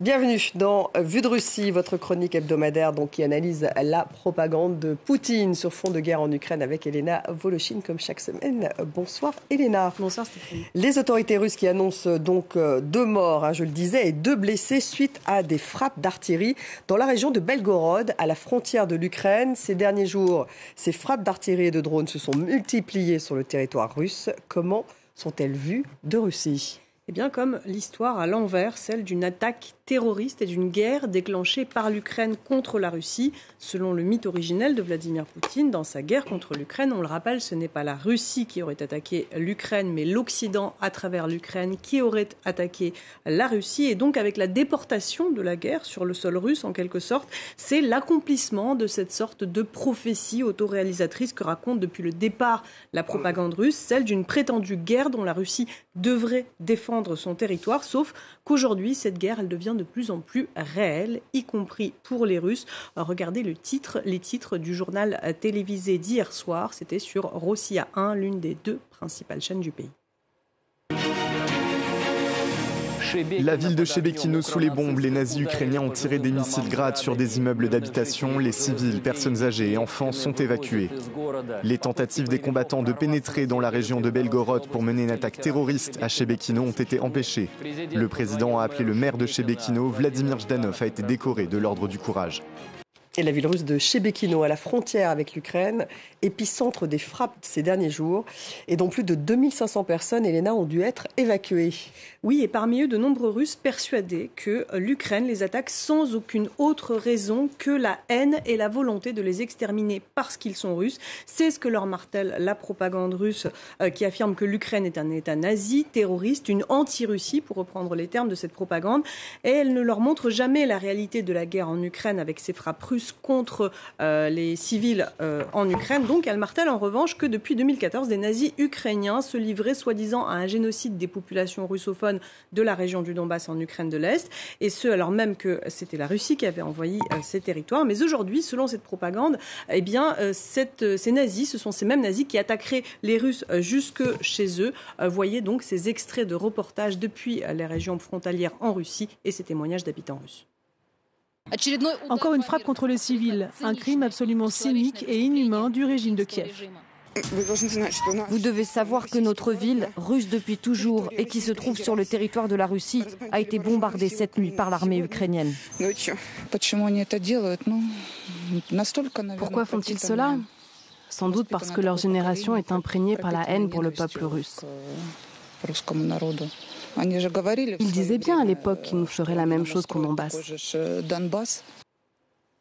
Bienvenue dans Vue de Russie, votre chronique hebdomadaire donc, qui analyse la propagande de Poutine sur fond de guerre en Ukraine avec Elena Voloshin comme chaque semaine. Bonsoir Elena. Bonsoir Stéphanie. Les autorités russes qui annoncent donc euh, deux morts, hein, je le disais, et deux blessés suite à des frappes d'artillerie dans la région de Belgorod, à la frontière de l'Ukraine. Ces derniers jours, ces frappes d'artillerie et de drones se sont multipliées sur le territoire russe. Comment sont-elles vues de Russie? Eh bien, comme l'histoire à l'envers, celle d'une attaque terroriste et d'une guerre déclenchée par l'Ukraine contre la Russie. Selon le mythe originel de Vladimir Poutine, dans sa guerre contre l'Ukraine, on le rappelle, ce n'est pas la Russie qui aurait attaqué l'Ukraine, mais l'Occident à travers l'Ukraine qui aurait attaqué la Russie. Et donc, avec la déportation de la guerre sur le sol russe, en quelque sorte, c'est l'accomplissement de cette sorte de prophétie autoréalisatrice que raconte depuis le départ la propagande russe, celle d'une prétendue guerre dont la Russie devrait défendre son territoire, sauf qu'aujourd'hui, cette guerre, elle devient de plus en plus réelle, y compris pour les Russes. Regardez le titre, les titres du journal télévisé d'hier soir, c'était sur Rossia 1, l'une des deux principales chaînes du pays. La ville de Chebekino sous les bombes, les nazis ukrainiens ont tiré des missiles grades sur des immeubles d'habitation. Les civils, personnes âgées et enfants sont évacués. Les tentatives des combattants de pénétrer dans la région de Belgorod pour mener une attaque terroriste à Chebekino ont été empêchées. Le président a appelé le maire de Chebekino, Vladimir Jdanov, a été décoré de l'ordre du courage. Et la ville russe de Chebekino, à la frontière avec l'Ukraine, épicentre des frappes ces derniers jours, et dont plus de 2500 personnes, Elena, ont dû être évacuées. Oui, et parmi eux, de nombreux Russes persuadés que l'Ukraine les attaque sans aucune autre raison que la haine et la volonté de les exterminer parce qu'ils sont russes. C'est ce que leur martèle la propagande russe euh, qui affirme que l'Ukraine est un État nazi, terroriste, une anti-Russie, pour reprendre les termes de cette propagande. Et elle ne leur montre jamais la réalité de la guerre en Ukraine avec ses frappes russes contre euh, les civils euh, en Ukraine. Donc elle martèle en revanche que depuis 2014, des nazis ukrainiens se livraient soi-disant à un génocide des populations russophones de la région du Donbass en Ukraine de l'Est, et ce alors même que c'était la Russie qui avait envoyé euh, ces territoires. Mais aujourd'hui, selon cette propagande, eh bien, ces nazis, ce sont ces mêmes nazis qui attaqueraient les Russes jusque chez eux. voyez donc ces extraits de reportages depuis les régions frontalières en Russie et ces témoignages d'habitants russes. Encore une frappe contre les civils, un crime absolument cynique et inhumain du régime de Kiev. Vous devez savoir que notre ville, russe depuis toujours et qui se trouve sur le territoire de la Russie, a été bombardée cette nuit par l'armée ukrainienne. Pourquoi font-ils cela Sans doute parce que leur génération est imprégnée par la haine pour le peuple russe. Ils disaient bien à l'époque qu'ils nous feraient la même chose qu'au Donbass.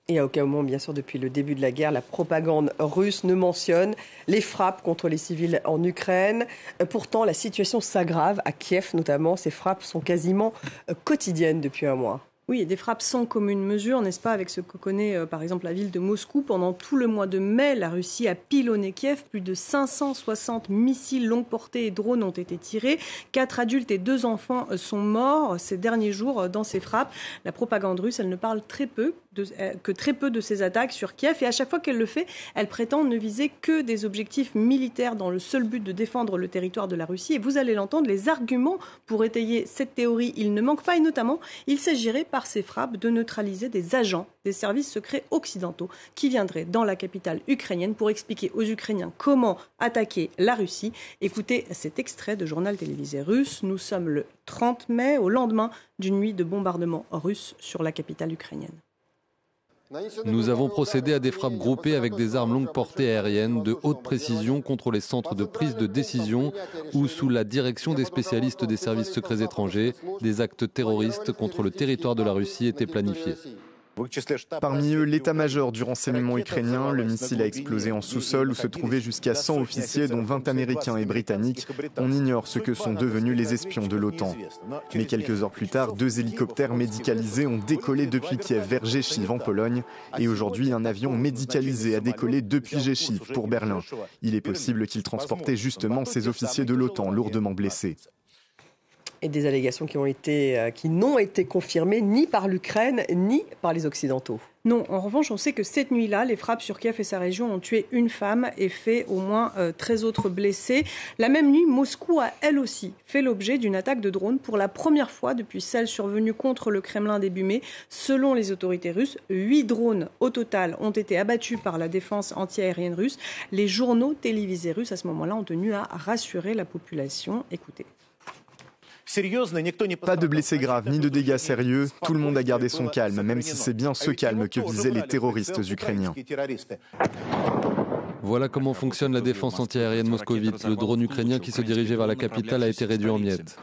Et à aucun moment, bien sûr, depuis le début de la guerre, la propagande russe ne mentionne les frappes contre les civils en Ukraine. Euh, pourtant, la situation s'aggrave, à Kiev notamment. Ces frappes sont quasiment euh, quotidiennes depuis un mois. Oui, des frappes sans commune mesure, n'est-ce pas, avec ce que connaît euh, par exemple la ville de Moscou. Pendant tout le mois de mai, la Russie a pilonné Kiev. Plus de 560 missiles longue portée et drones ont été tirés. Quatre adultes et deux enfants sont morts ces derniers jours dans ces frappes. La propagande russe, elle ne parle très peu euh, que très peu de ces attaques sur Kiev. Et à chaque fois qu'elle le fait, elle prétend ne viser que des objectifs militaires dans le seul but de défendre le territoire de la Russie. Et vous allez l'entendre, les arguments pour étayer cette théorie, il ne manquent pas. Et notamment, il s'agirait par ces frappes de neutraliser des agents des services secrets occidentaux qui viendraient dans la capitale ukrainienne pour expliquer aux Ukrainiens comment attaquer la Russie. Écoutez cet extrait de journal télévisé russe. Nous sommes le 30 mai, au lendemain d'une nuit de bombardement russe sur la capitale ukrainienne. Nous avons procédé à des frappes groupées avec des armes longue portée aériennes de haute précision contre les centres de prise de décision où, sous la direction des spécialistes des services secrets étrangers, des actes terroristes contre le territoire de la Russie étaient planifiés. Parmi eux, l'état-major du renseignement ukrainien. Le missile a explosé en sous-sol où se trouvaient jusqu'à 100 officiers, dont 20 Américains et Britanniques. On ignore ce que sont devenus les espions de l'OTAN. Mais quelques heures plus tard, deux hélicoptères médicalisés ont décollé depuis Kiev vers Geschiv en Pologne. Et aujourd'hui, un avion médicalisé a décollé depuis Geschiv pour Berlin. Il est possible qu'il transportait justement ces officiers de l'OTAN lourdement blessés et des allégations qui été, euh, n'ont été confirmées ni par l'Ukraine ni par les Occidentaux. Non, en revanche, on sait que cette nuit-là, les frappes sur Kiev et sa région ont tué une femme et fait au moins 13 autres blessés. La même nuit, Moscou a elle aussi fait l'objet d'une attaque de drone pour la première fois depuis celle survenue contre le Kremlin début mai. Selon les autorités russes, huit drones au total ont été abattus par la défense antiaérienne russe. Les journaux télévisés russes à ce moment-là ont tenu à rassurer la population. Écoutez. Pas de blessés graves ni de dégâts sérieux, tout le monde a gardé son calme, même si c'est bien ce calme que visaient les terroristes ukrainiens. Voilà comment fonctionne la défense antiaérienne moscovite. Le drone ukrainien qui se dirigeait vers la capitale a été réduit en miettes.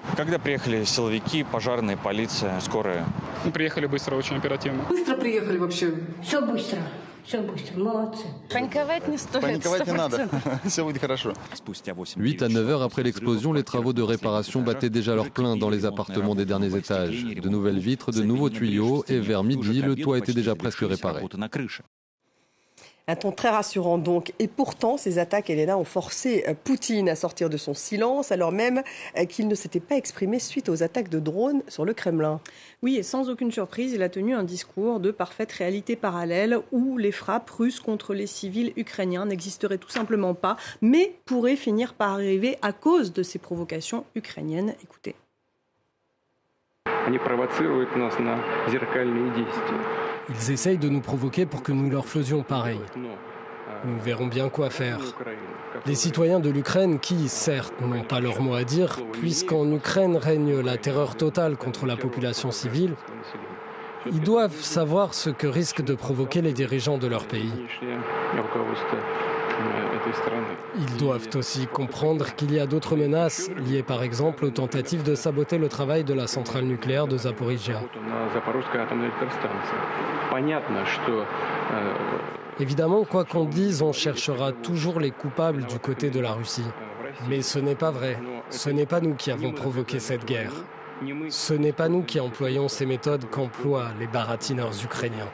Huit à 9 heures après l'explosion, les travaux de réparation battaient déjà leur plein dans les appartements des derniers étages. De nouvelles vitres, de nouveaux tuyaux et vers midi, le toit était déjà presque réparé. Un ton très rassurant donc. Et pourtant, ces attaques, Elena, ont forcé euh, Poutine à sortir de son silence, alors même euh, qu'il ne s'était pas exprimé suite aux attaques de drones sur le Kremlin. Oui, et sans aucune surprise, il a tenu un discours de parfaite réalité parallèle où les frappes russes contre les civils ukrainiens n'existeraient tout simplement pas, mais pourraient finir par arriver à cause de ces provocations ukrainiennes. Écoutez. Ils essayent de nous provoquer pour que nous leur faisions pareil. Nous verrons bien quoi faire. Les citoyens de l'Ukraine, qui, certes, n'ont pas leur mot à dire, puisqu'en Ukraine règne la terreur totale contre la population civile, ils doivent savoir ce que risquent de provoquer les dirigeants de leur pays. Ils doivent aussi comprendre qu'il y a d'autres menaces liées par exemple aux tentatives de saboter le travail de la centrale nucléaire de Zaporizhia. Évidemment, quoi qu'on dise, on cherchera toujours les coupables du côté de la Russie. Mais ce n'est pas vrai. Ce n'est pas nous qui avons provoqué cette guerre. Ce n'est pas nous qui employons ces méthodes qu'emploient les baratineurs ukrainiens.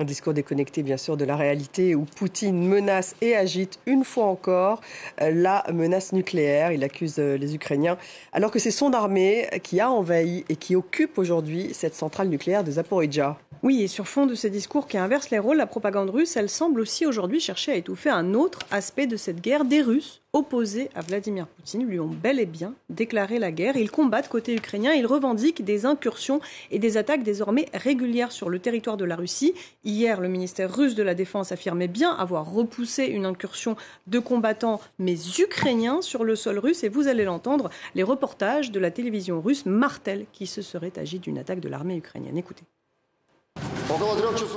Un discours déconnecté, bien sûr, de la réalité où Poutine menace et agite une fois encore euh, la menace nucléaire. Il accuse euh, les Ukrainiens, alors que c'est son armée qui a envahi et qui occupe aujourd'hui cette centrale nucléaire de Zaporizhia. Oui, et sur fond de ces discours qui inversent les rôles, la propagande russe, elle semble aussi aujourd'hui chercher à étouffer un autre aspect de cette guerre. Des Russes opposés à Vladimir Poutine lui ont bel et bien déclaré la guerre. Ils combattent côté ukrainien, ils revendiquent des incursions et des attaques désormais régulières sur le territoire de la Russie. Hier, le ministère russe de la Défense affirmait bien avoir repoussé une incursion de combattants, mais ukrainiens, sur le sol russe. Et vous allez l'entendre, les reportages de la télévision russe martèlent qu'il se serait agi d'une attaque de l'armée ukrainienne. Écoutez.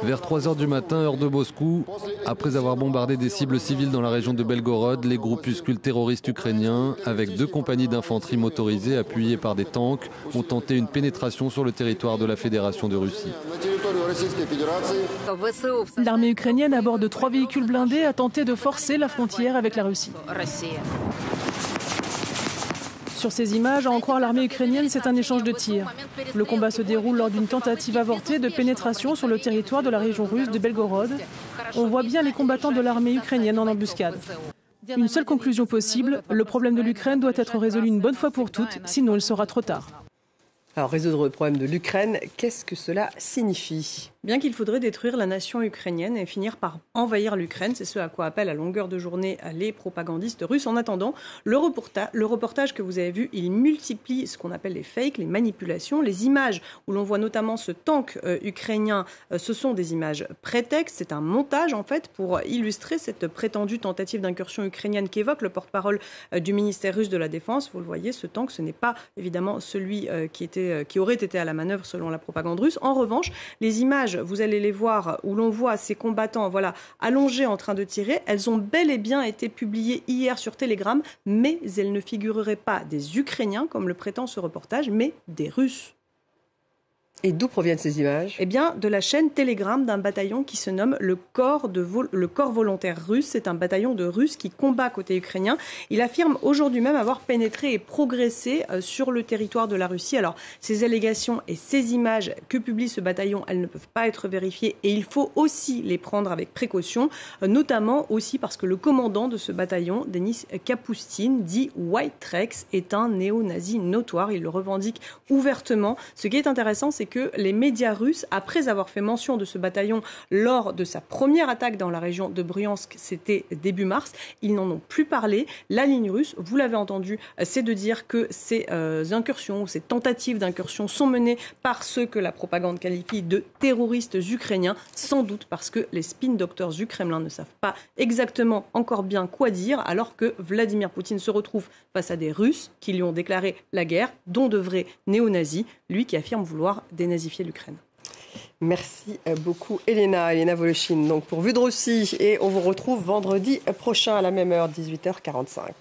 Vers 3 heures du matin, heure de Moscou, après avoir bombardé des cibles civiles dans la région de Belgorod, les groupuscules terroristes ukrainiens, avec deux compagnies d'infanterie motorisées appuyées par des tanks, ont tenté une pénétration sur le territoire de la Fédération de Russie. L'armée ukrainienne, à bord de trois véhicules blindés, a tenté de forcer la frontière avec la Russie. Sur ces images, à en croire l'armée ukrainienne, c'est un échange de tirs. Le combat se déroule lors d'une tentative avortée de pénétration sur le territoire de la région russe de Belgorod. On voit bien les combattants de l'armée ukrainienne en embuscade. Une seule conclusion possible, le problème de l'Ukraine doit être résolu une bonne fois pour toutes, sinon il sera trop tard. Alors résoudre le problème de l'Ukraine, qu'est-ce que cela signifie? Bien qu'il faudrait détruire la nation ukrainienne et finir par envahir l'Ukraine, c'est ce à quoi appellent à longueur de journée les propagandistes russes. En attendant, le, reportage que vous avez vu, il multiplie ce qu'on appelle les fakes, les manipulations. Les images où l'on voit notamment ce tank euh, ukrainien, euh, ce sont des images prétextes. C'est un montage en fait pour illustrer cette prétendue tentative d'incursion ukrainienne qu'évoque le porte-parole euh, du ministère russe de la Défense. Vous le voyez, ce tank, ce n'est pas évidemment celui qui, était, qui aurait été à la manœuvre selon la propagande russe. En revanche, les images vous allez les voir, où l'on voit ces combattants voilà, allongés en train de tirer, elles ont bel et bien été publiées hier sur Telegram, mais elles ne figureraient pas des Ukrainiens, comme le prétend ce reportage, mais des Russes. Et d'où proviennent ces images? Eh bien, de la chaîne Telegram d'un bataillon qui se nomme le Corps, de le Corps volontaire russe. C'est un bataillon de Russes qui combat côté ukrainien. Il affirme aujourd'hui même avoir pénétré et progressé euh, sur le territoire de la Russie. Alors, ces allégations et ces images que publie ce bataillon, elles ne peuvent pas être vérifiées et il faut aussi les prendre avec précaution, euh, notamment aussi parce que le commandant de ce bataillon, Denis Kapustin, dit White Rex, est un néo-nazi notoire. Il le revendique ouvertement. Ce qui est intéressant, c'est que les médias russes, après avoir fait mention de ce bataillon lors de sa première attaque dans la région de Bryansk, c'était début mars, ils n'en ont plus parlé. La ligne russe, vous l'avez entendu, c'est de dire que ces euh, incursions ces tentatives d'incursion sont menées par ceux que la propagande qualifie de terroristes ukrainiens, sans doute parce que les spin doctors du Kremlin ne savent pas exactement encore bien quoi dire, alors que Vladimir Poutine se retrouve face à des Russes qui lui ont déclaré la guerre, dont de vrais néo-nazis, lui qui affirme vouloir dénazifier l'Ukraine. Merci beaucoup, Elena, Elena Voloshin, donc pour Vue de Russie. Et on vous retrouve vendredi prochain à la même heure, 18h45.